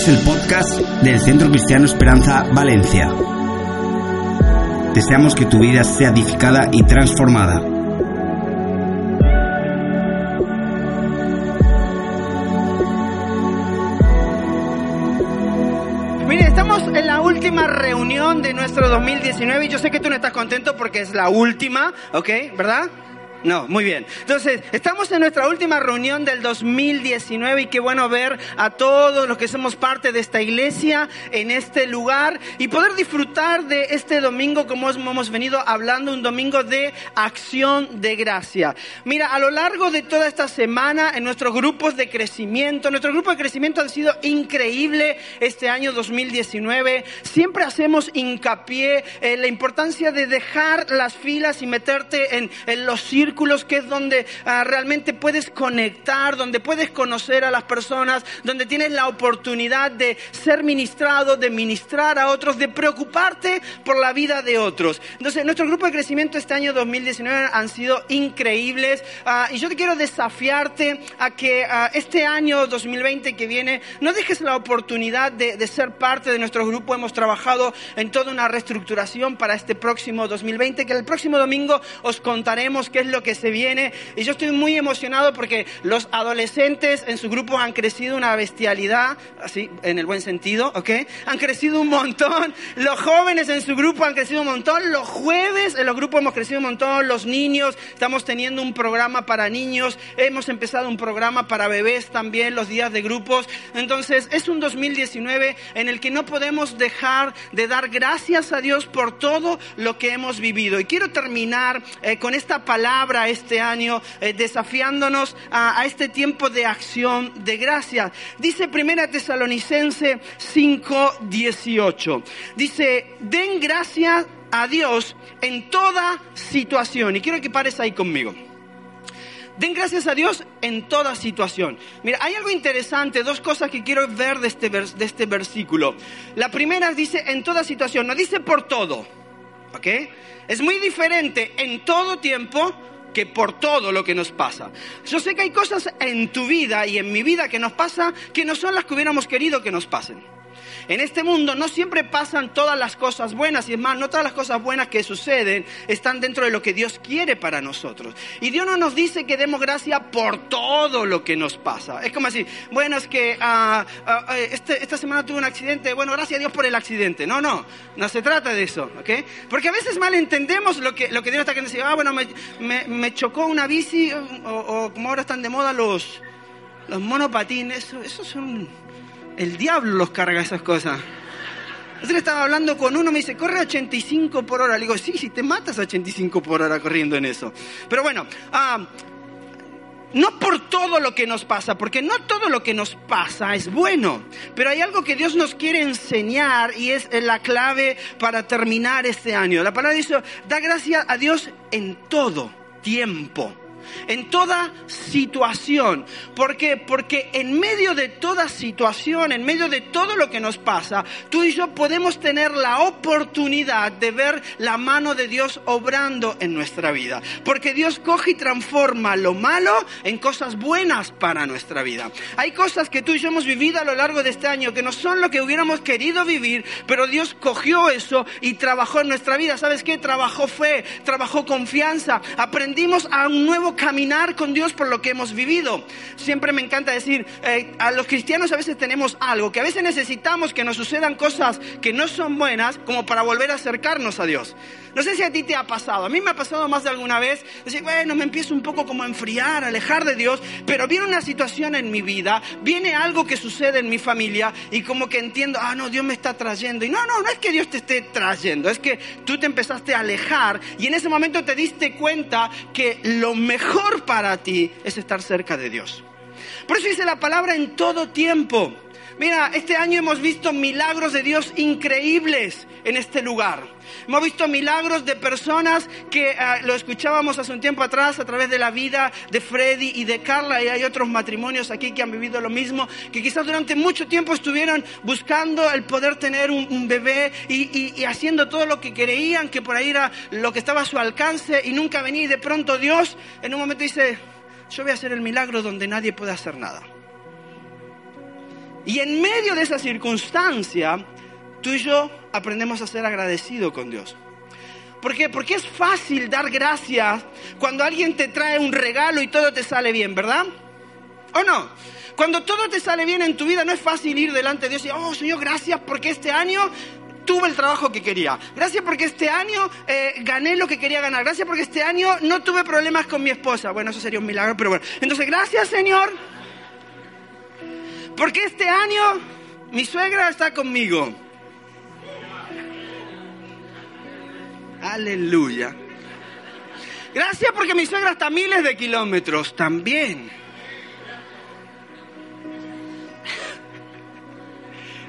Escuchas el podcast del Centro Cristiano Esperanza Valencia. Deseamos que tu vida sea edificada y transformada. Mire, estamos en la última reunión de nuestro 2019 y yo sé que tú no estás contento porque es la última, ¿ok? ¿Verdad? No, muy bien. Entonces, estamos en nuestra última reunión del 2019 y qué bueno ver a todos los que somos parte de esta iglesia en este lugar y poder disfrutar de este domingo como hemos venido hablando, un domingo de acción de gracia. Mira, a lo largo de toda esta semana en nuestros grupos de crecimiento, nuestro grupo de crecimiento ha sido increíble este año 2019. Siempre hacemos hincapié en la importancia de dejar las filas y meterte en, en los círculos que es donde ah, realmente puedes conectar, donde puedes conocer a las personas, donde tienes la oportunidad de ser ministrado, de ministrar a otros, de preocuparte por la vida de otros. Entonces, nuestro grupo de crecimiento este año 2019 han sido increíbles ah, y yo te quiero desafiarte a que ah, este año 2020 que viene no dejes la oportunidad de, de ser parte de nuestro grupo. Hemos trabajado en toda una reestructuración para este próximo 2020, que el próximo domingo os contaremos qué es lo que se viene. Y yo estoy muy emocionado porque los adolescentes en su grupo han crecido una bestialidad, así, en el buen sentido, ¿ok? Han crecido un montón. Los jóvenes en su grupo han crecido un montón. Los jueves en los grupos hemos crecido un montón. Los niños, estamos teniendo un programa para niños. Hemos empezado un programa para bebés también, los días de grupos. Entonces, es un 2019 en el que no podemos dejar de dar gracias a Dios por todo lo que hemos vivido. Y quiero terminar eh, con esta palabra este año, eh, desafiándonos a, este tiempo de acción de gracias. Dice Primera Tesalonicense 5:18. Dice, den gracias a Dios en toda situación. Y quiero que pares ahí conmigo. Den gracias a Dios en toda situación. Mira, hay algo interesante, dos cosas que quiero ver de este, de este versículo. La primera dice en toda situación, no dice por todo. ¿Ok? Es muy diferente en todo tiempo que por todo lo que nos pasa. Yo sé que hay cosas en tu vida y en mi vida que nos pasa que no son las que hubiéramos querido que nos pasen. En este mundo no siempre pasan todas las cosas buenas y es más, no todas las cosas buenas que suceden están dentro de lo que Dios quiere para nosotros. Y Dios no nos dice que demos gracia por todo lo que nos pasa. Es como así, bueno, es que uh, esta semana tuve un accidente, bueno, gracias a Dios por el accidente. No, no, no se trata de eso, ¿ok? Porque a veces malentendemos lo que, lo que Dios está queriendo decir. Ah, bueno, me, me, chocó una bici o, o, como ahora están de moda los, los monopatines, eso, eso son el diablo los carga esas cosas. Entonces estaba hablando con uno, me dice, corre a 85 por hora. Le digo, sí, si te matas a 85 por hora corriendo en eso. Pero bueno, uh, no por todo lo que nos pasa, porque no todo lo que nos pasa es bueno, pero hay algo que Dios nos quiere enseñar y es la clave para terminar este año. La palabra dice, da gracias a Dios en todo tiempo en toda situación. ¿Por qué? Porque en medio de toda situación, en medio de todo lo que nos pasa, tú y yo podemos tener la oportunidad de ver la mano de Dios obrando en nuestra vida. Porque Dios coge y transforma lo malo en cosas buenas para nuestra vida. Hay cosas que tú y yo hemos vivido a lo largo de este año que no son lo que hubiéramos querido vivir, pero Dios cogió eso y trabajó en nuestra vida. ¿Sabes qué? Trabajó fe, trabajó confianza, aprendimos a un nuevo caminar con Dios por lo que hemos vivido. Siempre me encanta decir, eh, a los cristianos a veces tenemos algo, que a veces necesitamos que nos sucedan cosas que no son buenas como para volver a acercarnos a Dios. No sé si a ti te ha pasado, a mí me ha pasado más de alguna vez, decir, bueno, me empiezo un poco como a enfriar, alejar de Dios, pero viene una situación en mi vida, viene algo que sucede en mi familia y como que entiendo, ah, no, Dios me está trayendo. Y no, no, no es que Dios te esté trayendo, es que tú te empezaste a alejar y en ese momento te diste cuenta que lo mejor para ti es estar cerca de Dios. Por eso dice la palabra en todo tiempo. Mira, este año hemos visto milagros de Dios increíbles en este lugar. Hemos visto milagros de personas que uh, lo escuchábamos hace un tiempo atrás a través de la vida de Freddy y de Carla y hay otros matrimonios aquí que han vivido lo mismo, que quizás durante mucho tiempo estuvieron buscando el poder tener un, un bebé y, y, y, haciendo todo lo que creían que por ahí era lo que estaba a su alcance y nunca venía y de pronto Dios en un momento dice, yo voy a hacer el milagro donde nadie puede hacer nada. Y en medio de esa circunstancia, tú y yo aprendemos a ser agradecidos con Dios. ¿Por qué? Porque es fácil dar gracias cuando alguien te trae un regalo y todo te sale bien, ¿verdad? ¿O no? Cuando todo te sale bien en tu vida, no es fácil ir delante de Dios y, oh Señor, gracias porque este año tuve el trabajo que quería. Gracias porque este año eh, gané lo que quería ganar. Gracias porque este año no tuve problemas con mi esposa. Bueno, eso sería un milagro, pero bueno. Entonces, gracias Señor. Porque este año mi suegra está conmigo. Aleluya. Gracias porque mi suegra está miles de kilómetros también.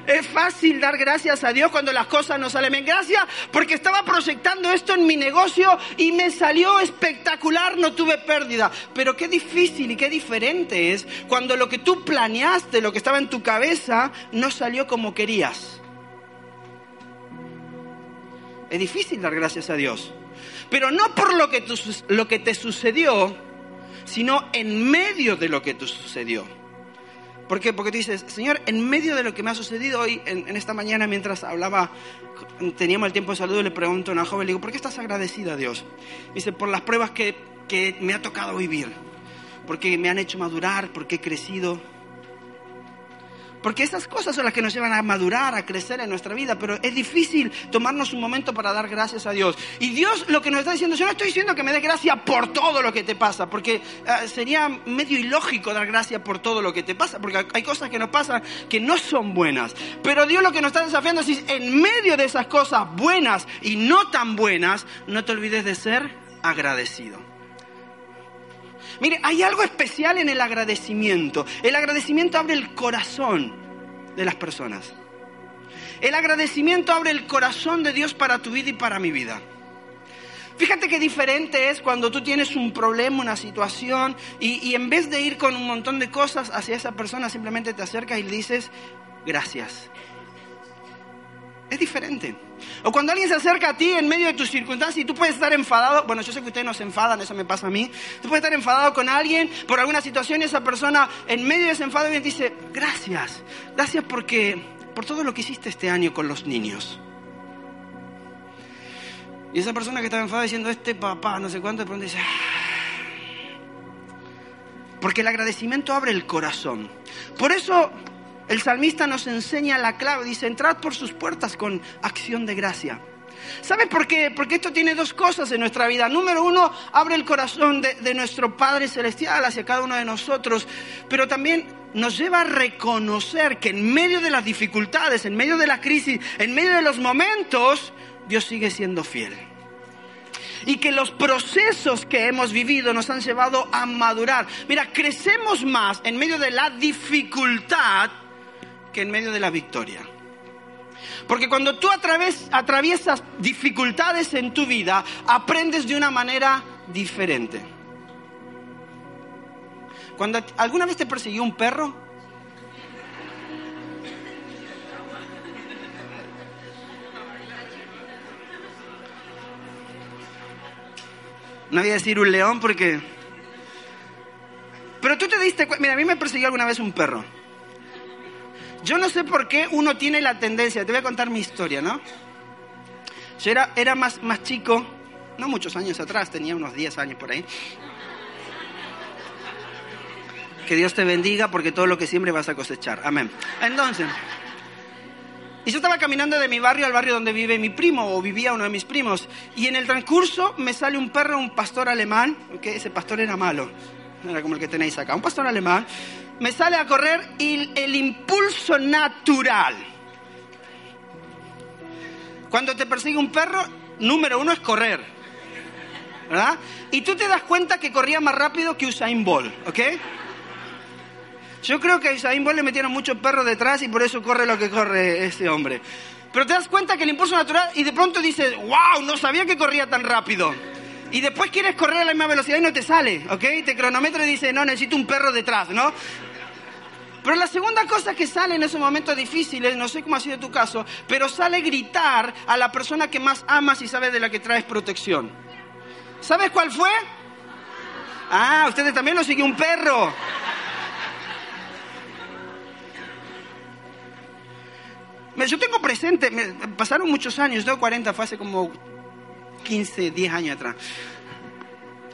Es fácil dar gracias a Dios cuando las cosas no salen bien. Gracias porque estaba proyectando esto en mi negocio y me salió espectacular, no tuve pérdida. Pero qué difícil y qué diferente es cuando lo que tú planeaste, lo que estaba en tu cabeza, no salió como querías. Es difícil dar gracias a Dios. Pero no por lo que, te sucedió, sino en medio de lo que te sucedió. ¿Por qué? Porque tú dices, Señor, en medio de lo que me ha sucedido hoy, en, esta mañana, mientras hablaba, teníamos el tiempo de saludo, le pregunto a una joven, le digo, ¿por qué estás agradecida a Dios? dice, por las pruebas que me ha tocado vivir, porque me han hecho madurar, porque he crecido. Porque esas cosas son las que nos llevan a madurar, a crecer en nuestra vida, pero es difícil tomarnos un momento para dar gracias a Dios. Y Dios lo que nos está diciendo, yo no estoy diciendo que me dé gracias por todo lo que te pasa, porque ah, sería medio ilógico dar gracias por todo lo que te pasa, porque hay cosas que nos pasan que no son buenas. Pero Dios lo que nos está desafiando es, en medio de esas cosas buenas y no tan buenas, no te olvides de ser agradecido. Mire, hay algo especial en el agradecimiento. El agradecimiento abre el corazón de las personas. El agradecimiento abre el corazón de Dios para tu vida y para mi vida. Fíjate qué diferente es cuando tú tienes un problema, una situación, y, y, en vez de ir con un montón de cosas hacia esa persona, simplemente te acercas y le dices, gracias. Es diferente. O cuando alguien se acerca a ti en medio de tus circunstancias y tú puedes estar enfadado, bueno, yo sé que ustedes no se enfadan, eso me pasa a mí, tú puedes estar enfadado con alguien por alguna situación y esa persona en medio de ese enfado te dice, gracias, gracias porque, por todo lo que hiciste este año con los niños. Y esa persona que estaba enfadada diciendo, este papá, no sé cuánto, de pronto dice, ah". porque el agradecimiento abre el corazón. Por eso el salmista nos enseña la clave, dice, entrad por sus puertas con acción de gracia. ¿Sabe por qué? Porque esto tiene dos cosas en nuestra vida. Número uno, abre el corazón de, nuestro Padre Celestial hacia cada uno de nosotros, pero también nos lleva a reconocer que en medio de las dificultades, en medio de la crisis, en medio de los momentos, Dios sigue siendo fiel. Y que los procesos que hemos vivido nos han llevado a madurar. Mira, crecemos más en medio de la dificultad que en medio de la victoria. Porque cuando tú atraviesas dificultades en tu vida, aprendes de una manera diferente. Cuando alguna vez te persiguió un perro, no voy a decir un león porque... Pero tú te diste cuenta, mira, a mí me persiguió alguna vez un perro. Yo no sé por qué uno tiene la tendencia, te voy a contar mi historia, ¿no? Yo era, era más, más chico, no muchos años atrás, tenía unos 10 años por ahí. Que Dios te bendiga porque todo lo que siempre vas a cosechar. Amén. Entonces, y yo estaba caminando de mi barrio al barrio donde vive mi primo o vivía uno de mis primos. Y en el transcurso me sale un perro, un pastor alemán, que ese pastor era malo, era como el que tenéis acá, un pastor alemán me sale a correr el impulso natural. Cuando te persigue un perro, número uno es correr. ¿Verdad? Y tú te das cuenta que corría más rápido que Usain Bolt, ¿ok? Yo creo que a Usain Bolt le metieron muchos perros detrás y por eso corre lo que corre ese hombre. Pero te das cuenta que el impulso natural y de pronto dices, wow, no sabía que corría tan rápido. Y después quieres correr a la misma velocidad y no te sale, ¿ok? Te cronometra y dice, no, necesito un perro detrás, ¿no? Pero la segunda cosa que sale en esos momentos difíciles, no sé cómo ha sido tu caso, pero sale gritar a la persona que más amas y sabes de la que traes protección. ¿Sabes cuál fue? Ah, ustedes también lo siguió un perro. Yo tengo presente, pasaron muchos años, tengo 40, fue hace como 15, 10 años atrás.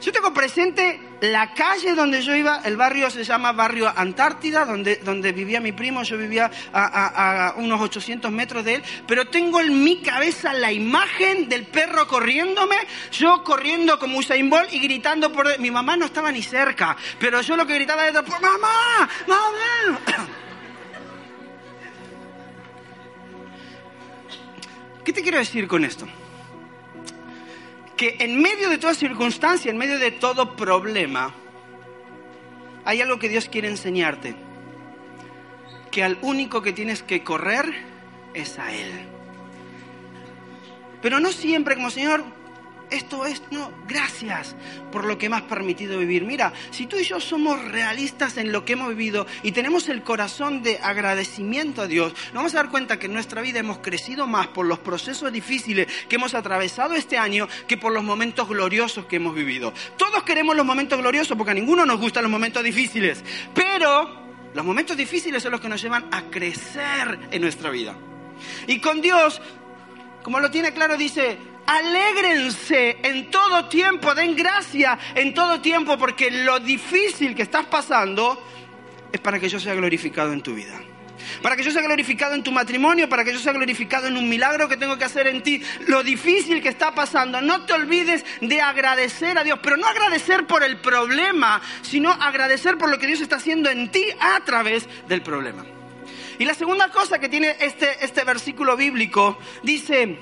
Yo tengo presente la calle donde yo iba, el barrio se llama Barrio Antártida, donde, donde vivía mi primo, yo vivía a, unos 800 metros de él, pero tengo en mi cabeza la imagen del perro corriéndome, yo corriendo como Usain Bolt y gritando por... Mi mamá no estaba ni cerca, pero yo lo que gritaba era, ¡Mamá! ¡Mamá! ¿Qué te quiero decir con esto? Que en medio de toda circunstancia, en medio de todo problema, hay algo que Dios quiere enseñarte. Que al único que tienes que correr es a Él. Pero no siempre como Señor, esto es, no, gracias por lo que me has permitido vivir. Mira, si tú y yo somos realistas en lo que hemos vivido y tenemos el corazón de agradecimiento a Dios, nos vamos a dar cuenta que en nuestra vida hemos crecido más por los procesos difíciles que hemos atravesado este año que por los momentos gloriosos que hemos vivido. Todos queremos los momentos gloriosos porque a ninguno nos gustan los momentos difíciles, pero los momentos difíciles son los que nos llevan a crecer en nuestra vida. Y con Dios, como lo tiene claro, dice, Alégrense en todo tiempo, den gracia en todo tiempo, porque lo difícil que estás pasando es para que yo sea glorificado en tu vida. Para que yo sea glorificado en tu matrimonio, para que yo sea glorificado en un milagro que tengo que hacer en ti. Lo difícil que está pasando. No te olvides de agradecer a Dios, pero no agradecer por el problema, sino agradecer por lo que Dios está haciendo en ti a través del problema. Y la segunda cosa que tiene este, este versículo bíblico dice,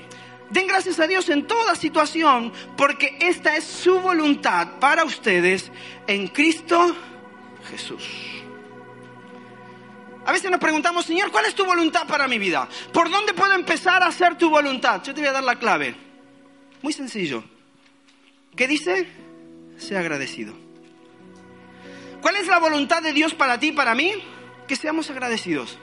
Den gracias a Dios en toda situación, porque esta es su voluntad para ustedes en Cristo Jesús. A veces nos preguntamos, Señor, ¿cuál es tu voluntad para mi vida? ¿Por dónde puedo empezar a hacer tu voluntad? Yo te voy a dar la clave. Muy sencillo. ¿Qué dice? Sea agradecido. ¿Cuál es la voluntad de Dios para ti y para mí? Que seamos agradecidos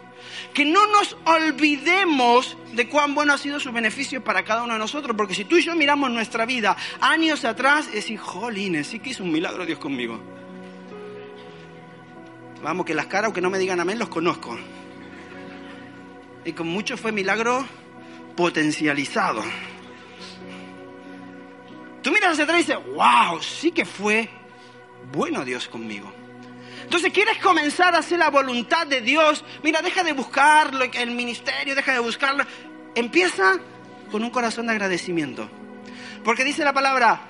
que no nos olvidemos de cuán bueno ha sido su beneficio para cada uno de nosotros, porque si tú y yo miramos nuestra vida años atrás, es decir, jolines, sí que hizo un milagro Dios conmigo. Vamos, que las caras, aunque no me digan amén, los conozco. Y con mucho fue milagro potencializado. Tú miras hacia atrás y dices, wow, sí que fue bueno Dios conmigo. Entonces, ¿quieres comenzar a hacer la voluntad de Dios? Mira, deja de buscarlo, el ministerio, deja de buscarlo. Empieza con un corazón de agradecimiento. Porque dice la palabra,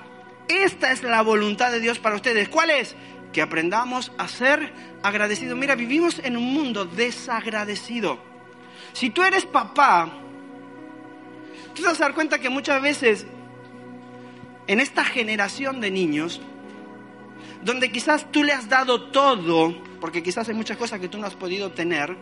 esta es la voluntad de Dios para ustedes. ¿Cuál es? Que aprendamos a ser agradecidos. Mira, vivimos en un mundo desagradecido. Si tú eres papá, tú te vas a dar cuenta que muchas veces en esta generación de niños, donde quizás tú le has dado todo, porque quizás hay muchas cosas que tú no has podido tener,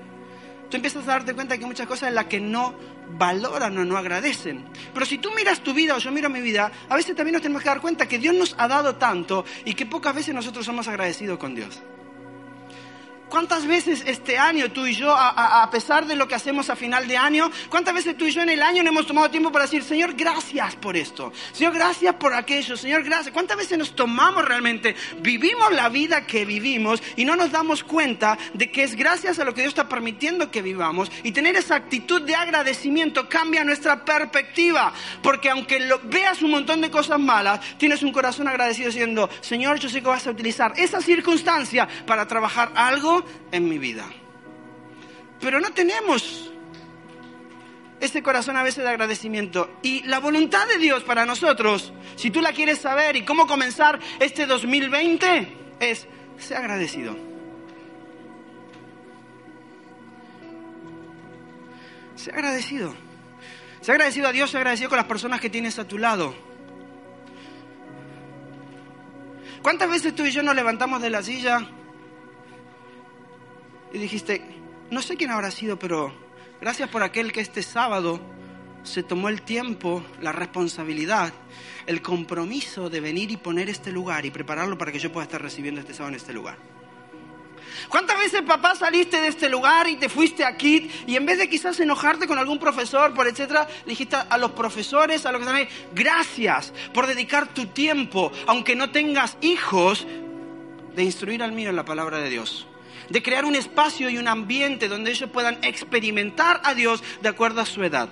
tú empiezas a darte cuenta que muchas cosas en las que no valoran o no agradecen. Pero si tú miras tu vida o yo miro mi vida, a veces también nos tenemos que dar cuenta que Dios nos ha dado tanto y que pocas veces nosotros somos agradecidos con Dios. ¿Cuántas veces este año tú y yo, a, pesar de lo que hacemos a final de año, cuántas veces tú y yo en el año no hemos tomado tiempo para decir, Señor, gracias por esto, Señor, gracias por aquello, Señor, gracias? ¿Cuántas veces nos tomamos realmente, vivimos la vida que vivimos y no nos damos cuenta de que es gracias a lo que Dios está permitiendo que vivamos y tener esa actitud de agradecimiento cambia nuestra perspectiva, porque aunque lo, veas un montón de cosas malas, tienes un corazón agradecido diciendo, Señor, yo sé que vas a utilizar esa circunstancia para trabajar algo en mi vida. Pero no tenemos ese corazón a veces de agradecimiento. Y la voluntad de Dios para nosotros, si tú la quieres saber y cómo comenzar este 2020, es ser agradecido. Sea agradecido. Sea agradecido a Dios, sea agradecido con las personas que tienes a tu lado. ¿Cuántas veces tú y yo nos levantamos de la silla y dijiste, no sé quién habrá sido, pero gracias por aquel que este sábado se tomó el tiempo, la responsabilidad, el compromiso de venir y poner este lugar y prepararlo para que yo pueda estar recibiendo este sábado en este lugar. ¿Cuántas veces, papá, saliste de este lugar y te fuiste aquí y en vez de quizás enojarte con algún profesor, por etcétera, dijiste a los profesores, a los que están ahí, gracias por dedicar tu tiempo, aunque no tengas hijos, de instruir al mío en la palabra de Dios? De crear un espacio y un ambiente donde ellos puedan experimentar a Dios de acuerdo a su edad.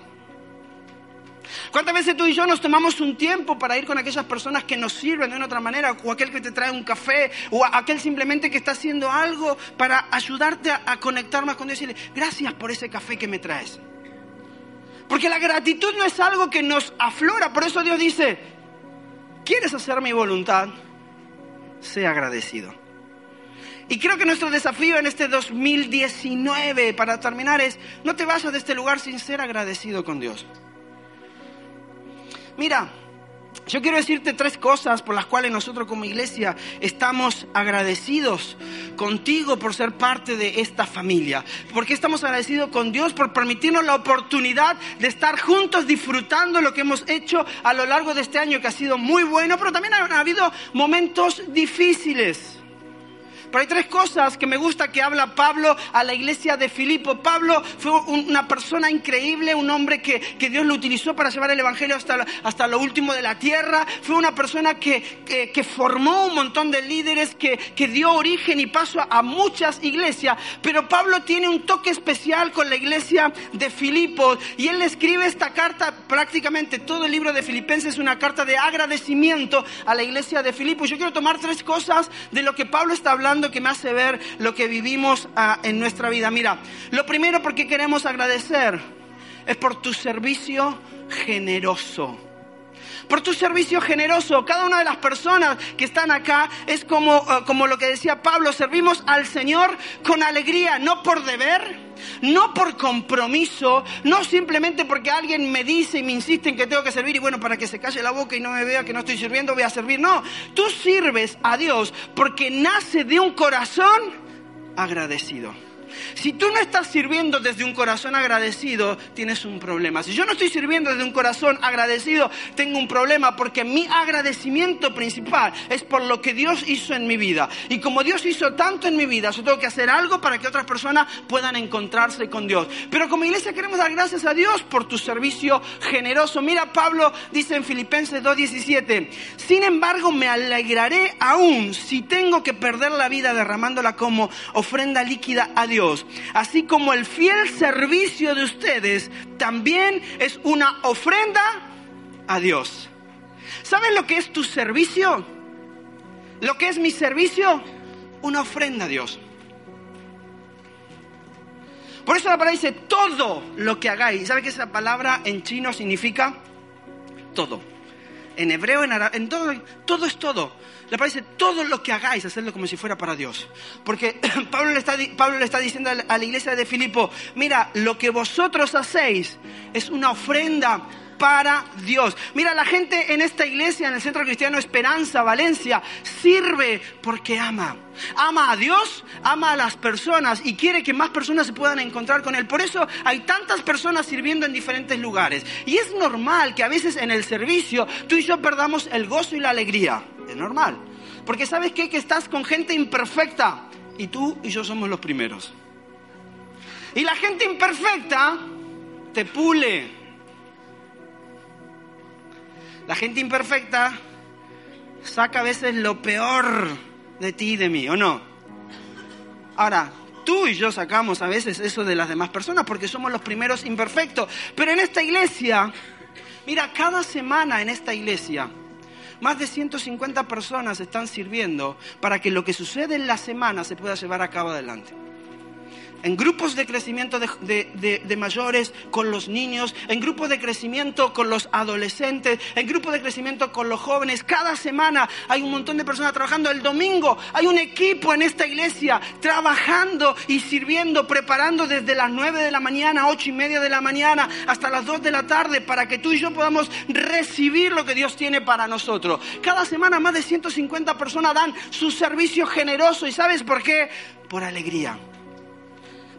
¿Cuántas veces tú y yo nos tomamos un tiempo para ir con aquellas personas que nos sirven de otra manera, o aquel que te trae un café, o aquel simplemente que está haciendo algo para ayudarte a, conectar más con Dios y decirle, gracias por ese café que me traes? Porque la gratitud no es algo que nos aflora, por eso Dios dice, ¿quieres hacer mi voluntad? Sea agradecido. Y creo que nuestro desafío en este 2019, para terminar, es no te vayas de este lugar sin ser agradecido con Dios. Mira, yo quiero decirte tres cosas por las cuales nosotros como iglesia estamos agradecidos contigo por ser parte de esta familia. Porque estamos agradecidos con Dios por permitirnos la oportunidad de estar juntos disfrutando lo que hemos hecho a lo largo de este año que ha sido muy bueno, pero también ha habido momentos difíciles. Pero hay tres cosas que me gusta que habla Pablo a la iglesia de Filipo. Pablo fue una persona increíble, un hombre que, que Dios lo utilizó para llevar el Evangelio hasta, hasta lo último de la tierra. Fue una persona que, que, formó un montón de líderes, que, que dio origen y paso a, muchas iglesias. Pero Pablo tiene un toque especial con la iglesia de Filipo y él escribe esta carta, prácticamente todo el libro de Filipenses es una carta de agradecimiento a la iglesia de Filipo. Yo quiero tomar tres cosas de lo que Pablo está hablando que me hace ver lo que vivimos ah, en nuestra vida. Mira, lo primero porque queremos agradecer es por tu servicio generoso por tu servicio generoso. Cada una de las personas que están acá es como, ah, como lo que decía Pablo, servimos al Señor con alegría, no por deber, no por compromiso, no simplemente porque alguien me dice y me insiste en que tengo que servir y bueno, para que se calle la boca y no me vea que no estoy sirviendo, voy a servir. No, tú sirves a Dios porque nace de un corazón agradecido. Si tú no estás sirviendo desde un corazón agradecido, tienes un problema. Si yo no estoy sirviendo desde un corazón agradecido, tengo un problema porque mi agradecimiento principal es por lo que Dios hizo en mi vida. Y como Dios hizo tanto en mi vida, yo tengo que hacer algo para que otras personas puedan encontrarse con Dios. Pero como iglesia queremos dar gracias a Dios por tu servicio generoso. Mira, Pablo dice en Filipenses 2.17, sin embargo me alegraré aún si tengo que perder la vida derramándola como ofrenda líquida a Dios así como el fiel servicio de ustedes también es una ofrenda a Dios. ¿Saben lo que es tu servicio? ¿Lo que es mi servicio? Una ofrenda a Dios. Por eso la palabra dice todo lo que hagáis. ¿Sabe que esa palabra en chino significa todo? En hebreo, en árabe, en todo, todo es todo le parece todo lo que hagáis, hacerlo como si fuera para Dios. Porque Pablo le está, Pablo le está diciendo a la iglesia de Filipo, mira, lo que vosotros hacéis es una ofrenda para Dios. Mira, la gente en esta iglesia, en el Centro Cristiano Esperanza, Valencia, sirve porque ama. Ama a Dios, ama a las personas y quiere que más personas se puedan encontrar con Él. Por eso hay tantas personas sirviendo en diferentes lugares. Y es normal que a veces en el servicio tú y yo perdamos el gozo y la alegría. Es normal. Porque sabes qué? Que estás con gente imperfecta. Y tú y yo somos los primeros. Y la gente imperfecta te pule. La gente imperfecta saca a veces lo peor de ti y de mí, ¿o no? Ahora, tú y yo sacamos a veces eso de las demás personas porque somos los primeros imperfectos. Pero en esta iglesia, mira, cada semana en esta iglesia más de 150 personas están sirviendo para que lo que sucede en la semana se pueda llevar a cabo adelante en grupos de crecimiento de, mayores con los niños, en grupos de crecimiento con los adolescentes, en grupos de crecimiento con los jóvenes. Cada semana hay un montón de personas trabajando. El domingo hay un equipo en esta iglesia trabajando y sirviendo, preparando desde las 9 de la mañana, ocho y media de la mañana, hasta las 2 de la tarde, para que tú y yo podamos recibir lo que Dios tiene para nosotros. Cada semana más de 150 personas dan su servicio generoso. ¿Y sabes por qué? Por alegría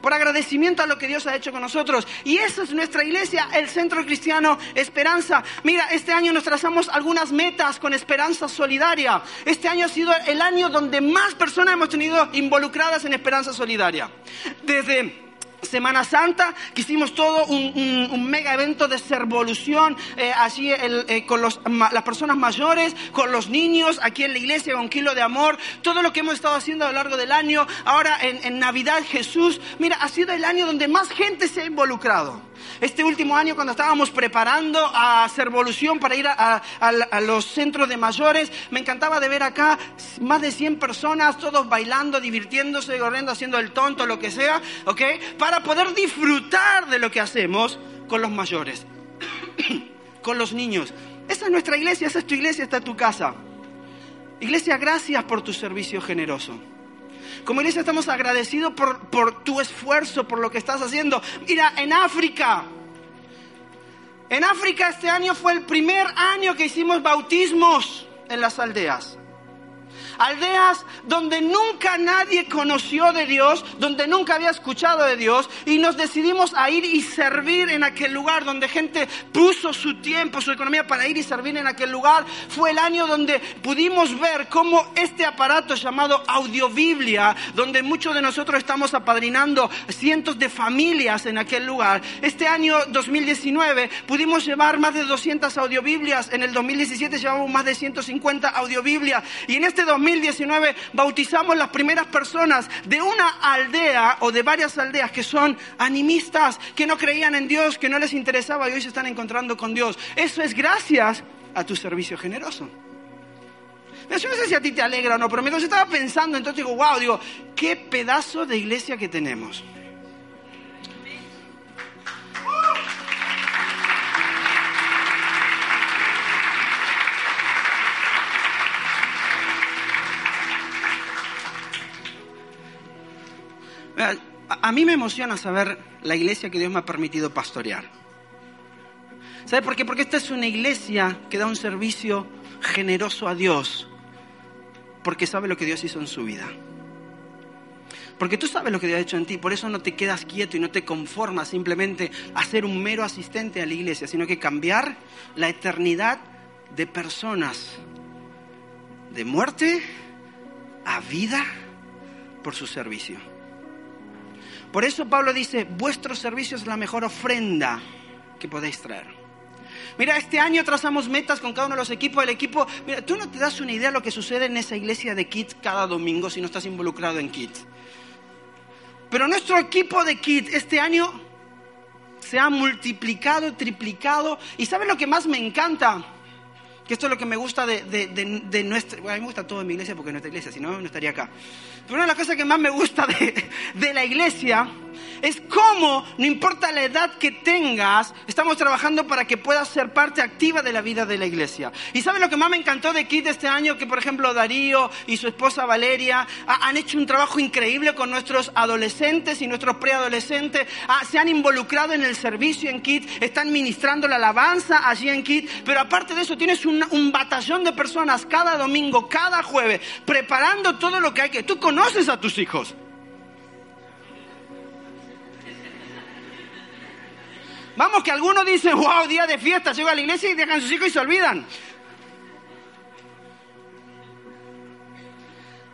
por agradecimiento a lo que Dios ha hecho con nosotros. Y esa es nuestra iglesia, el Centro Cristiano Esperanza. Mira, este año nos trazamos algunas metas con Esperanza Solidaria. Este año ha sido el año donde más personas hemos tenido involucradas en Esperanza Solidaria. Desde Semana Santa, que hicimos todo un, mega evento de servolución, eh, así eh, con los, las personas mayores, con los niños, aquí en la iglesia, con Kilo de Amor, todo lo que hemos estado haciendo a lo largo del año. Ahora en, en Navidad Jesús, mira, ha sido el año donde más gente se ha involucrado. Este último año cuando estábamos preparando a Servolución para ir a, los centros de mayores, me encantaba de ver acá más de 100 personas, todos bailando, divirtiéndose, corriendo, haciendo el tonto, lo que sea, ¿ok? Para poder disfrutar de lo que hacemos con los mayores, con los niños. Esa es nuestra iglesia, esa es tu iglesia, esta es tu casa. Iglesia, gracias por tu servicio generoso. Como iglesia estamos agradecidos por, por tu esfuerzo, por lo que estás haciendo. Mira, en África, en África este año fue el primer año que hicimos bautismos en las aldeas. Aldeas donde nunca nadie conoció de Dios, donde nunca había escuchado de Dios, y nos decidimos a ir y servir en aquel lugar, donde gente puso su tiempo, su economía para ir y servir en aquel lugar. Fue el año donde pudimos ver cómo este aparato llamado Audiobiblia, donde muchos de nosotros estamos apadrinando cientos de familias en aquel lugar, este año 2019 pudimos llevar más de 200 audiobiblias, en el 2017 llevamos más de 150 audiobiblias, y en este 2019 bautizamos las primeras personas de una aldea o de varias aldeas que son animistas, que no creían en Dios, que no les interesaba y hoy se están encontrando con Dios. Eso es gracias a tu servicio generoso. Yo no sé si a ti te alegra o no, pero mientras estaba pensando, entonces digo, wow, digo, qué pedazo de iglesia que tenemos. A mí me emociona saber la iglesia que Dios me ha permitido pastorear. ¿Sabe por qué? Porque esta es una iglesia que da un servicio generoso a Dios, porque sabe lo que Dios hizo en su vida. Porque tú sabes lo que Dios ha hecho en ti, por eso no te quedas quieto y no te conformas simplemente a ser un mero asistente a la iglesia, sino que cambiar la eternidad de personas de muerte a vida por su servicio. Por eso Pablo dice, vuestro servicio es la mejor ofrenda que podéis traer. Mira, este año trazamos metas con cada uno de los equipos del equipo. Mira, tú no te das una idea de lo que sucede en esa iglesia de Kids cada domingo si no estás involucrado en Kids. Pero nuestro equipo de Kids este año se ha multiplicado, triplicado. ¿Y ¿sabes lo que más me encanta? Que esto es lo que me gusta de, de, nuestra... Bueno, a mí me gusta todo en mi iglesia porque es nuestra iglesia, si no, no estaría acá. Pero una de las cosas que más me gusta de, la iglesia es cómo, no importa la edad que tengas, estamos trabajando para que puedas ser parte activa de la vida de la iglesia. Y ¿sabes lo que más me encantó de Kit este año? Que, por ejemplo, Darío y su esposa Valeria han hecho un trabajo increíble con nuestros adolescentes y nuestros preadolescentes. Ah, se han involucrado en el servicio en Kit, están ministrando la alabanza allí en Kit. Pero aparte de eso, tienes un, un batallón de personas cada domingo, cada jueves, preparando todo lo que hay que... Tú conoces a tus hijos. Vamos, que alguno dice, wow, día de fiesta, llego a la iglesia y dejan a sus hijos y se olvidan.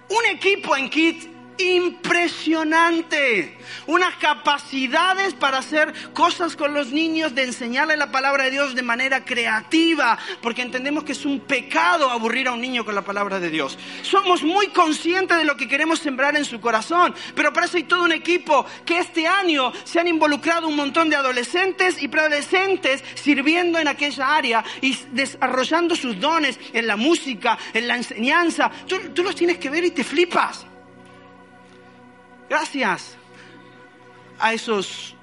Un equipo en Kit impresionante. Unas capacidades para hacer cosas con los niños, de enseñarle la palabra de Dios de manera creativa, porque entendemos que es un pecado aburrir a un niño con la palabra de Dios. Somos muy conscientes de lo que queremos sembrar en su corazón, pero para eso hay todo un equipo que este año se han involucrado un montón de adolescentes y preadolescentes sirviendo en aquella área y desarrollando sus dones en la música, en la enseñanza. Tú, tú los tienes que ver y te flipas. Gracias a esos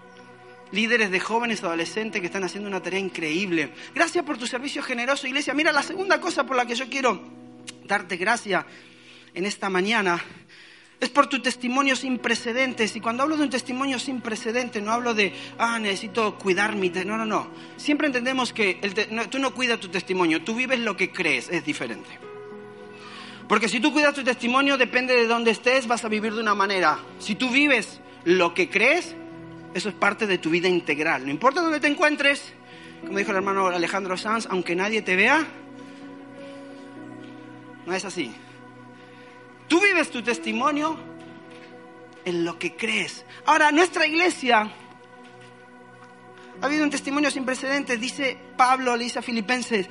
líderes de jóvenes adolescentes que están haciendo una tarea increíble. Gracias por tu servicio generoso, iglesia. Mira, la segunda cosa por la que yo quiero darte gracias en esta mañana es por tu testimonio sin precedentes. Y cuando hablo de un testimonio sin precedentes, no hablo de, ah, necesito cuidar mi... No, no, no. Siempre entendemos que tú no cuidas tu testimonio, tú vives lo que crees, es diferente. Porque si tú cuidas tu testimonio, depende de dónde estés, vas a vivir de una manera. Si tú vives lo que crees, eso es parte de tu vida integral. No importa dónde te encuentres, como dijo el hermano Alejandro Sanz, aunque nadie te vea, no es así. Tú vives tu testimonio en lo que crees. Ahora, nuestra iglesia ha habido un testimonio sin precedentes, dice Pablo, le dice a Filipenses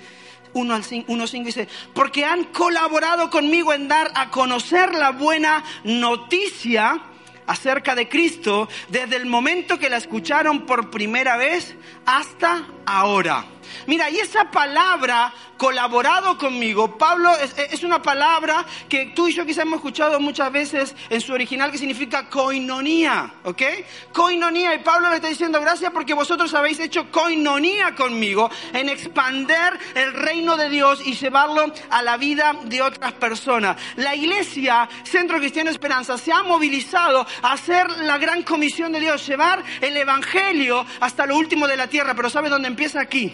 1.5, dice, porque han colaborado conmigo en dar a conocer la buena noticia acerca de Cristo desde el momento que la escucharon por primera vez hasta ahora. Mira, y esa palabra colaborado conmigo, Pablo es, una palabra que tú y yo quizás hemos escuchado muchas veces en su original que significa coinonía, ¿ok? Coinonía, y Pablo le está diciendo gracias porque vosotros habéis hecho coinonía conmigo en expander el reino de Dios y llevarlo a la vida de otras personas. La iglesia, Centro Cristiano Esperanza, se ha movilizado a hacer la gran comisión de Dios, llevar el Evangelio hasta lo último de la tierra, pero ¿sabe dónde empieza aquí?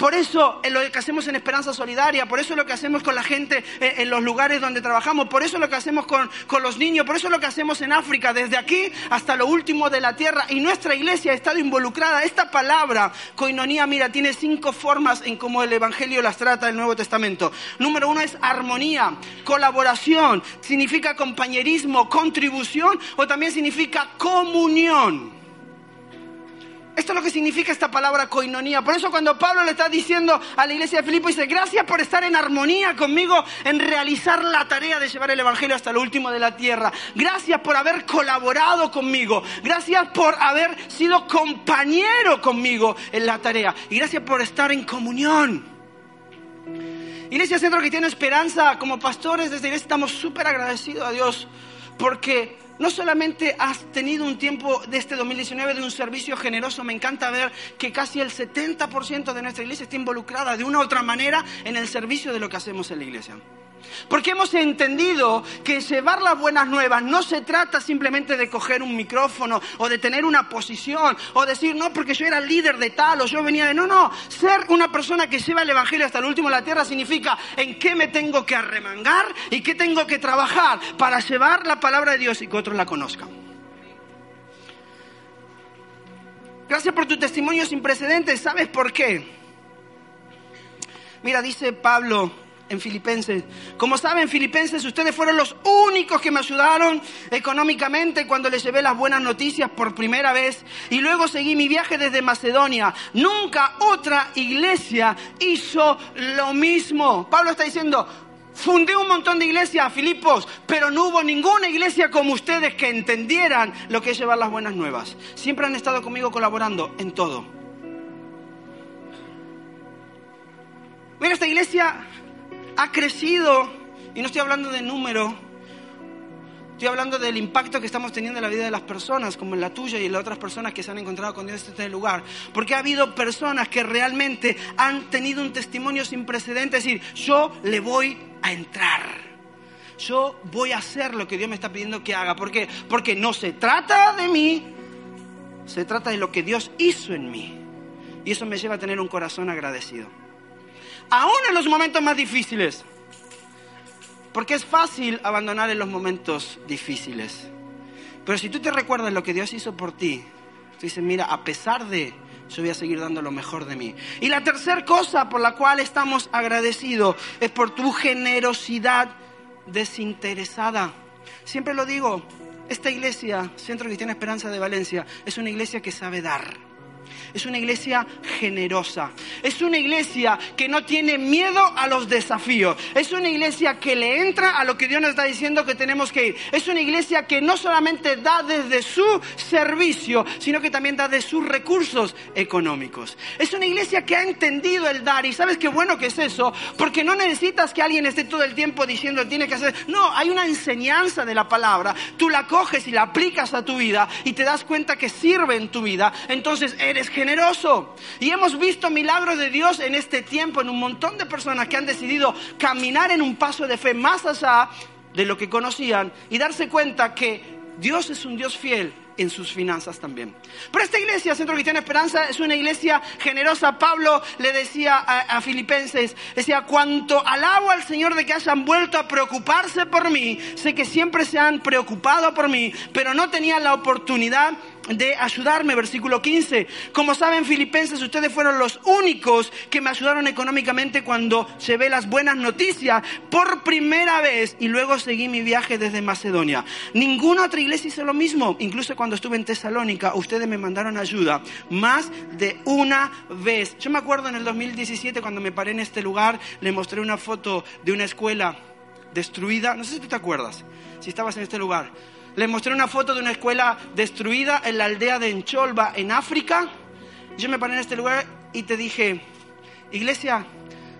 Por eso es lo que hacemos en Esperanza Solidaria, por eso es lo que hacemos con la gente en los lugares donde trabajamos, por eso es lo que hacemos con, con los niños, por eso es lo que hacemos en África, desde aquí hasta lo último de la tierra. Y nuestra iglesia ha estado involucrada. Esta palabra, coinonía, mira, tiene cinco formas en cómo el Evangelio las trata el Nuevo Testamento. Número uno es armonía, colaboración, significa compañerismo, contribución o también significa comunión. Esto es lo que significa esta palabra coinonía. Por eso cuando Pablo le está diciendo a la iglesia de Filipo, dice, gracias por estar en armonía conmigo, en realizar la tarea de llevar el Evangelio hasta lo último de la tierra. Gracias por haber colaborado conmigo. Gracias por haber sido compañero conmigo en la tarea. Y gracias por estar en comunión. Iglesia Centro que tiene esperanza, como pastores desde iglesia estamos súper agradecidos a Dios porque no solamente has tenido un tiempo de este 2019 de un servicio generoso, me encanta ver que casi el 70% de nuestra iglesia está involucrada de una u otra manera en el servicio de lo que hacemos en la iglesia. Porque hemos entendido que llevar las buenas nuevas no se trata simplemente de coger un micrófono o de tener una posición o decir, no, porque yo era líder de tal o yo venía de... No, no, ser una persona que lleva el Evangelio hasta el último de la tierra significa en qué me tengo que arremangar y qué tengo que trabajar para llevar la palabra de Dios y que otros la conozcan. Gracias por tu testimonio sin precedentes. ¿Sabes por qué? Mira, dice Pablo en Filipenses. Como saben, Filipenses, ustedes fueron los únicos que me ayudaron económicamente cuando les llevé las buenas noticias por primera vez. Y luego seguí mi viaje desde Macedonia. Nunca otra iglesia hizo lo mismo. Pablo está diciendo, Fundé un montón de iglesias a Filipos, pero no hubo ninguna iglesia como ustedes que entendieran lo que es llevar las buenas nuevas. Siempre han estado conmigo colaborando en todo. Mira, esta iglesia ha crecido, y no estoy hablando de número, estoy hablando del impacto que estamos teniendo en la vida de las personas, como en la tuya y en las otras personas que se han encontrado con Dios en este lugar. Porque ha habido personas que realmente han tenido un testimonio sin precedentes, es decir, yo le voy a entrar. Yo voy a hacer lo que Dios me está pidiendo que haga. ¿Por qué? Porque no se trata de mí, se trata de lo que Dios hizo en mí. Y eso me lleva a tener un corazón agradecido aún en los momentos más difíciles. Porque es fácil abandonar en los momentos difíciles. Pero si tú te recuerdas lo que Dios hizo por ti, tú dices, mira, a pesar de, yo voy a seguir dando lo mejor de mí. Y la tercera cosa por la cual estamos agradecidos es por tu generosidad desinteresada. Siempre lo digo, esta iglesia, Centro Cristiano Esperanza de Valencia, es una iglesia que sabe dar. Es una iglesia generosa. Es una iglesia que no tiene miedo a los desafíos. Es una iglesia que le entra a lo que Dios nos está diciendo que tenemos que ir. Es una iglesia que no solamente da desde su servicio, sino que también da de sus recursos económicos. Es una iglesia que ha entendido el dar. ¿Y sabes qué bueno que es eso? Porque no necesitas que alguien esté todo el tiempo diciendo, tiene que hacer. No, hay una enseñanza de la palabra. Tú la coges y la aplicas a tu vida y te das cuenta que sirve en tu vida. Entonces eres generoso generoso. Y hemos visto milagros de Dios en este tiempo, en un montón de personas que han decidido caminar en un paso de fe más allá de lo que conocían y darse cuenta que Dios es un Dios fiel en sus finanzas también. Pero esta iglesia, Centro Cristiano Esperanza, es una iglesia generosa. Pablo le decía a, a, Filipenses, decía, cuanto alabo al Señor de que hayan vuelto a preocuparse por mí, sé que siempre se han preocupado por mí, pero no tenían la oportunidad de ayudarme, versículo 15. Como saben, filipenses, ustedes fueron los únicos que me ayudaron económicamente cuando ve las buenas noticias por primera vez y luego seguí mi viaje desde Macedonia. Ninguna otra iglesia hizo lo mismo. Incluso cuando estuve en Tesalónica, ustedes me mandaron ayuda más de una vez. Yo me acuerdo en el 2017 cuando me paré en este lugar, le mostré una foto de una escuela destruida. No sé si tú te acuerdas, si estabas en este lugar les mostré una foto de una escuela destruida en la aldea de Encholba, en África. Yo me paré en este lugar y te dije, iglesia,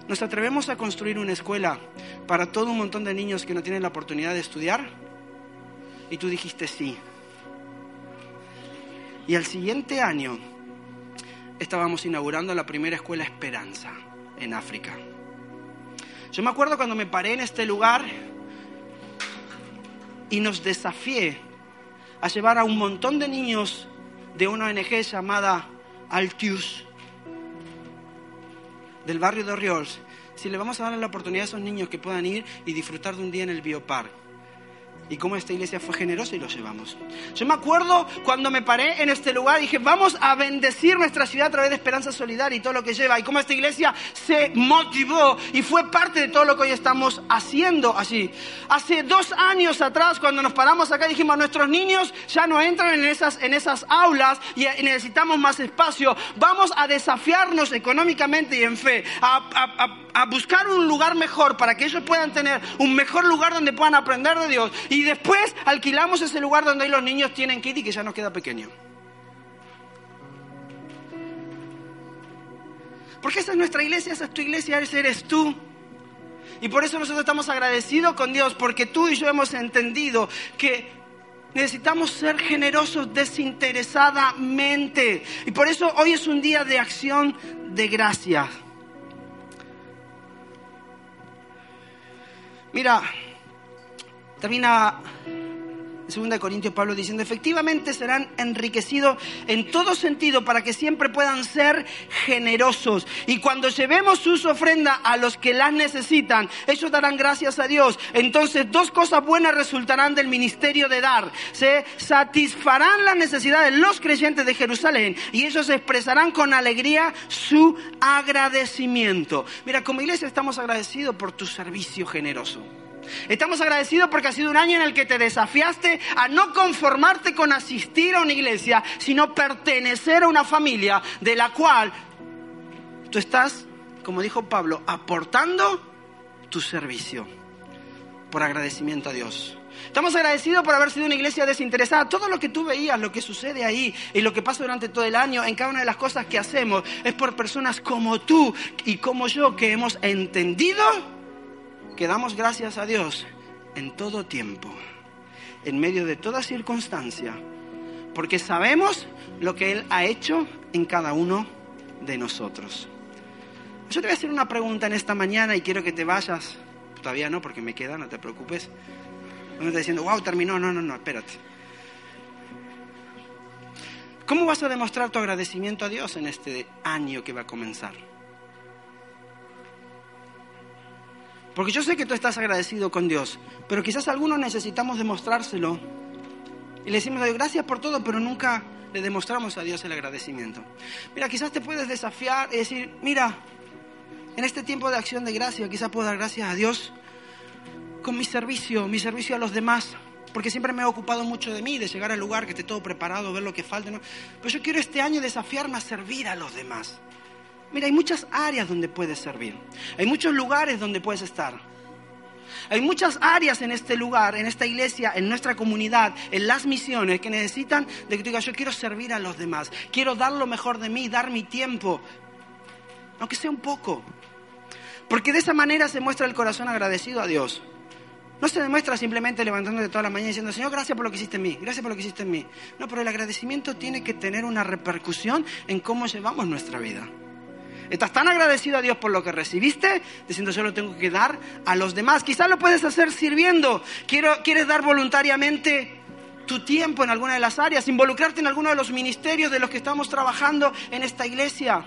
¿nos atrevemos a construir una escuela para todo un montón de niños que no tienen la oportunidad de estudiar? Y tú dijiste sí. Y al siguiente año estábamos inaugurando la primera escuela Esperanza en África. Yo me acuerdo cuando me paré en este lugar y nos desafié a llevar a un montón de niños de una ONG llamada Altius del barrio de Oriols, si le vamos a dar la oportunidad a esos niños que puedan ir y disfrutar de un día en el biopark y cómo esta iglesia fue generosa y lo llevamos. Yo me acuerdo cuando me paré en este lugar y dije, vamos a bendecir nuestra ciudad a través de Esperanza Solidaria y todo lo que lleva, y cómo esta iglesia se motivó y fue parte de todo lo que hoy estamos haciendo allí. Hace dos años atrás, cuando nos paramos acá, dijimos, nuestros niños ya no entran en esas, en esas aulas y necesitamos más espacio. Vamos a desafiarnos económicamente y en fe, a, a buscar un lugar mejor para que ellos puedan tener un mejor lugar donde puedan aprender de Dios. Y después alquilamos ese lugar donde los niños tienen que ir y que ya nos queda pequeño. Porque esa es nuestra iglesia, esa es tu iglesia, ese eres tú. Y por eso nosotros estamos agradecidos con Dios, porque tú y yo hemos entendido que necesitamos ser generosos desinteresadamente. Y por eso hoy es un día de acción de gracias. Mira, Termina 2 Corintios Pablo diciendo, efectivamente serán enriquecidos en todo sentido para que siempre puedan ser generosos. Y cuando llevemos sus ofrendas a los que las necesitan, ellos darán gracias a Dios. Entonces dos cosas buenas resultarán del ministerio de dar. Se satisfarán las necesidades de los creyentes de Jerusalén y ellos expresarán con alegría su agradecimiento. Mira, como iglesia estamos agradecidos por tu servicio generoso. Estamos agradecidos porque ha sido un año en el que te desafiaste a no conformarte con asistir a una iglesia, sino pertenecer a una familia de la cual tú estás, como dijo Pablo, aportando tu servicio por agradecimiento a Dios. Estamos agradecidos por haber sido una iglesia desinteresada. Todo lo que tú veías, lo que sucede ahí y lo que pasa durante todo el año en cada una de las cosas que hacemos es por personas como tú y como yo que hemos entendido que damos gracias a Dios en todo tiempo, en medio de toda circunstancia, porque sabemos lo que Él ha hecho en cada uno de nosotros. Yo te voy a hacer una pregunta en esta mañana y quiero que te vayas. Todavía no, porque me queda, no te preocupes. No me estás diciendo, wow, terminó. No, no, no, espérate. ¿Cómo vas a demostrar tu agradecimiento a Dios en este año que va a comenzar? Porque yo sé que tú estás agradecido con Dios, pero quizás algunos necesitamos demostrárselo. Y le decimos a Dios, gracias por todo, pero nunca le demostramos a Dios el agradecimiento. Mira, quizás te puedes desafiar y decir, mira, en este tiempo de acción de gracia, quizás puedo dar gracias a Dios con mi servicio, mi servicio a los demás. Porque siempre me he ocupado mucho de mí, de llegar al lugar, que esté todo preparado, ver lo que falta. Pero yo quiero este año desafiarme a servir a los demás. Mira, hay muchas áreas donde puedes servir. Hay muchos lugares donde puedes estar. Hay muchas áreas en este lugar, en esta iglesia, en nuestra comunidad, en las misiones que necesitan de que tú digas, yo quiero servir a los demás, quiero dar lo mejor de mí, dar mi tiempo, aunque sea un poco. Porque de esa manera se muestra el corazón agradecido a Dios. No se demuestra simplemente levantándote toda la mañana diciendo, Señor, gracias por lo que hiciste en mí, gracias por lo que hiciste en mí. No, pero el agradecimiento tiene que tener una repercusión en cómo llevamos nuestra vida. Estás tan agradecido a Dios por lo que recibiste, diciendo yo lo tengo que dar a los demás. Quizás lo puedes hacer sirviendo. Quiero, quieres dar voluntariamente tu tiempo en alguna de las áreas, involucrarte en alguno de los ministerios de los que estamos trabajando en esta iglesia.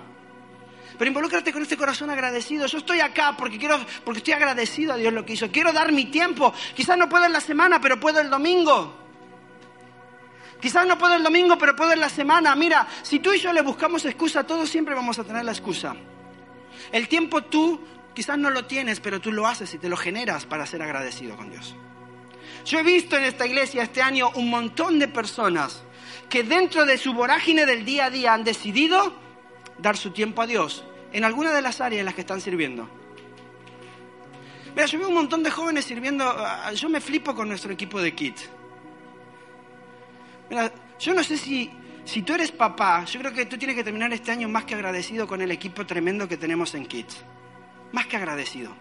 Pero involúcrate con este corazón agradecido. Yo estoy acá porque quiero, porque estoy agradecido a Dios lo que hizo. Quiero dar mi tiempo. Quizás no puedo en la semana, pero puedo el domingo. Quizás no puedo el domingo, pero puedo en la semana. Mira, si tú y yo le buscamos excusa, todos siempre vamos a tener la excusa. El tiempo tú quizás no lo tienes, pero tú lo haces y te lo generas para ser agradecido con Dios. Yo he visto en esta iglesia este año un montón de personas que dentro de su vorágine del día a día han decidido dar su tiempo a Dios en alguna de las áreas en las que están sirviendo. Mira, yo veo un montón de jóvenes sirviendo, ah, yo me flipo con nuestro equipo de kids. Yo no sé si, si tú eres papá, yo creo que tú tienes que terminar este año más que agradecido con el equipo tremendo que tenemos en kids. Más que agradecido.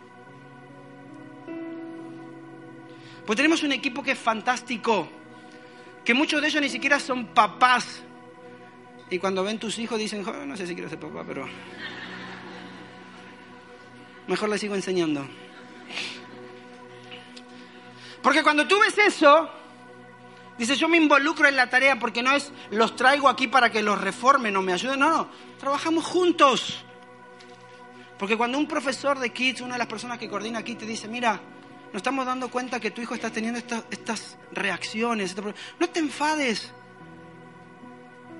Pues tenemos un equipo que es fantástico, que muchos de ellos ni siquiera son papás. Y cuando ven tus hijos dicen, no sé si quiero ser papá, pero mejor les sigo enseñando. Porque cuando tú ves eso, dices, yo me involucro en la tarea porque no es los traigo aquí para que los reformen o me ayuden, no, no, trabajamos juntos. Porque cuando un profesor de Kids, una de las personas que coordina aquí, te dice, mira, nos estamos dando cuenta que tu hijo está teniendo estas reacciones. Este no te enfades.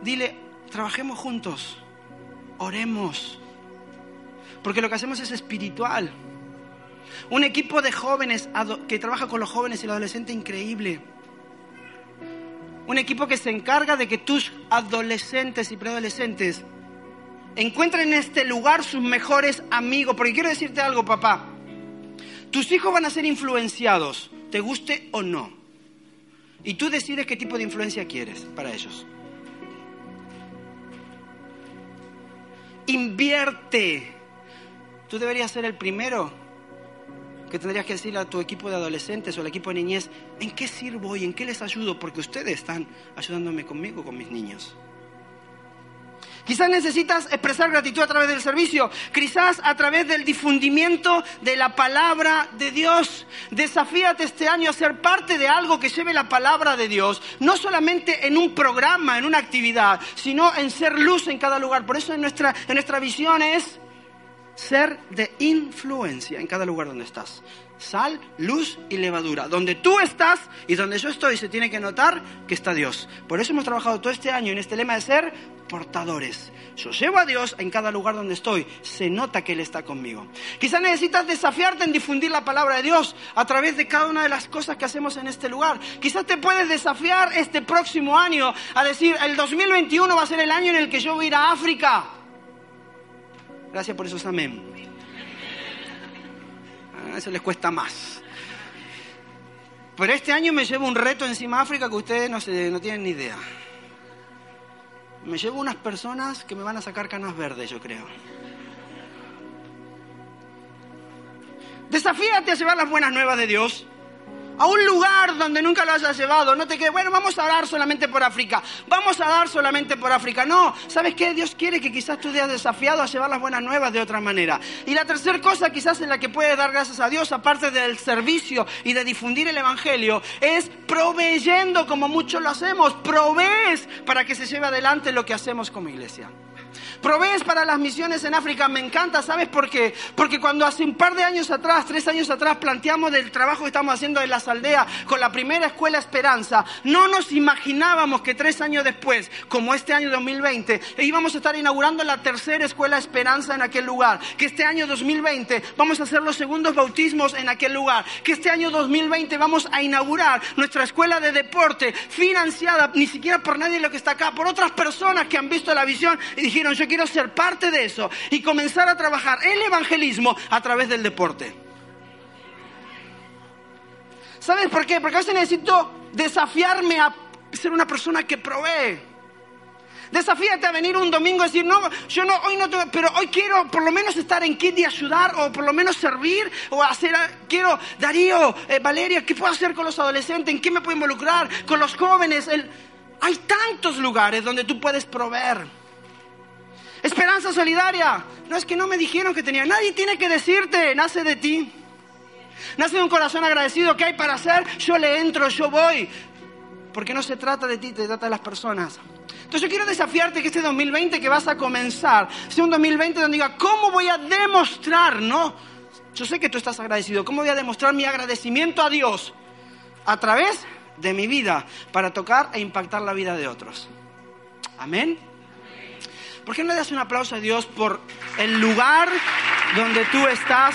Dile, trabajemos juntos, oremos. Porque lo que hacemos es espiritual. Un equipo de jóvenes que trabaja con los jóvenes y los adolescentes increíble. Un equipo que se encarga de que tus adolescentes y preadolescentes encuentren en este lugar sus mejores amigos. Porque quiero decirte algo, papá. Tus hijos van a ser influenciados, te guste o no. Y tú decides qué tipo de influencia quieres para ellos. Invierte. Tú deberías ser el primero que tendrías que decirle a tu equipo de adolescentes o al equipo de niñez, ¿en qué sirvo y en qué les ayudo? Porque ustedes están ayudándome conmigo, con mis niños. Quizás necesitas expresar gratitud a través del servicio, quizás a través del difundimiento de la palabra de Dios. Desafíate este año a ser parte de algo que lleve la palabra de Dios, no solamente en un programa, en una actividad, sino en ser luz en cada lugar. Por eso en nuestra, en nuestra visión es ser de influencia en cada lugar donde estás. Sal, luz y levadura. Donde tú estás y donde yo estoy se tiene que notar que está Dios. Por eso hemos trabajado todo este año en este lema de ser portadores. Yo llevo a Dios en cada lugar donde estoy. Se nota que Él está conmigo. Quizás necesitas desafiarte en difundir la palabra de Dios a través de cada una de las cosas que hacemos en este lugar. Quizás te puedes desafiar este próximo año a decir, el 2021 va a ser el año en el que yo voy a ir a África. Gracias por esos amén. A eso les cuesta más. Pero este año me llevo un reto encima África que ustedes no, se, no tienen ni idea. Me llevo unas personas que me van a sacar canas verdes, yo creo. Desafíate a llevar las buenas nuevas de Dios a un lugar donde nunca lo hayas llevado. No te quedes, bueno, vamos a dar solamente por África. Vamos a dar solamente por África. No, ¿sabes qué? Dios quiere que quizás tú hayas desafiado a llevar las buenas nuevas de otra manera. Y la tercera cosa quizás en la que puedes dar gracias a Dios, aparte del servicio y de difundir el Evangelio, es proveyendo como muchos lo hacemos. Provees para que se lleve adelante lo que hacemos como iglesia. Provees para las misiones en África, me encanta, ¿sabes por qué? Porque cuando hace un par de años atrás, tres años atrás, planteamos del trabajo que estamos haciendo en las aldeas con la primera escuela Esperanza, no nos imaginábamos que tres años después, como este año 2020, íbamos a estar inaugurando la tercera escuela Esperanza en aquel lugar, que este año 2020 vamos a hacer los segundos bautismos en aquel lugar, que este año 2020 vamos a inaugurar nuestra escuela de deporte financiada ni siquiera por nadie lo que está acá, por otras personas que han visto la visión y dijeron, yo quiero ser parte de eso y comenzar a trabajar el evangelismo a través del deporte. ¿Sabes por qué? Porque a veces necesito desafiarme a ser una persona que provee. Desafíate a venir un domingo y decir, no, yo no, hoy no tengo, pero hoy quiero por lo menos estar en kit de ayudar o por lo menos servir o hacer, quiero, Darío, eh, Valeria, ¿qué puedo hacer con los adolescentes? ¿En qué me puedo involucrar? Con los jóvenes. hay tantos lugares donde tú puedes proveer. Esperanza solidaria. No es que no me dijeron que tenía. Nadie tiene que decirte, nace de ti. Nace de un corazón agradecido. ¿Qué hay para hacer? Yo le entro, yo voy. Porque no se trata de ti, se trata de las personas. Entonces yo quiero desafiarte que este 2020 que vas a comenzar sea un 2020 donde diga, ¿cómo voy a demostrar, no? Yo sé que tú estás agradecido. ¿Cómo voy a demostrar mi agradecimiento a Dios? A través de mi vida para tocar e impactar la vida de otros. Amén. ¿Por qué no le das un aplauso a Dios por el lugar donde tú estás?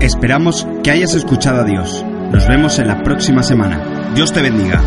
Esperamos que hayas escuchado a Dios. Nos vemos en la próxima semana. Dios te bendiga.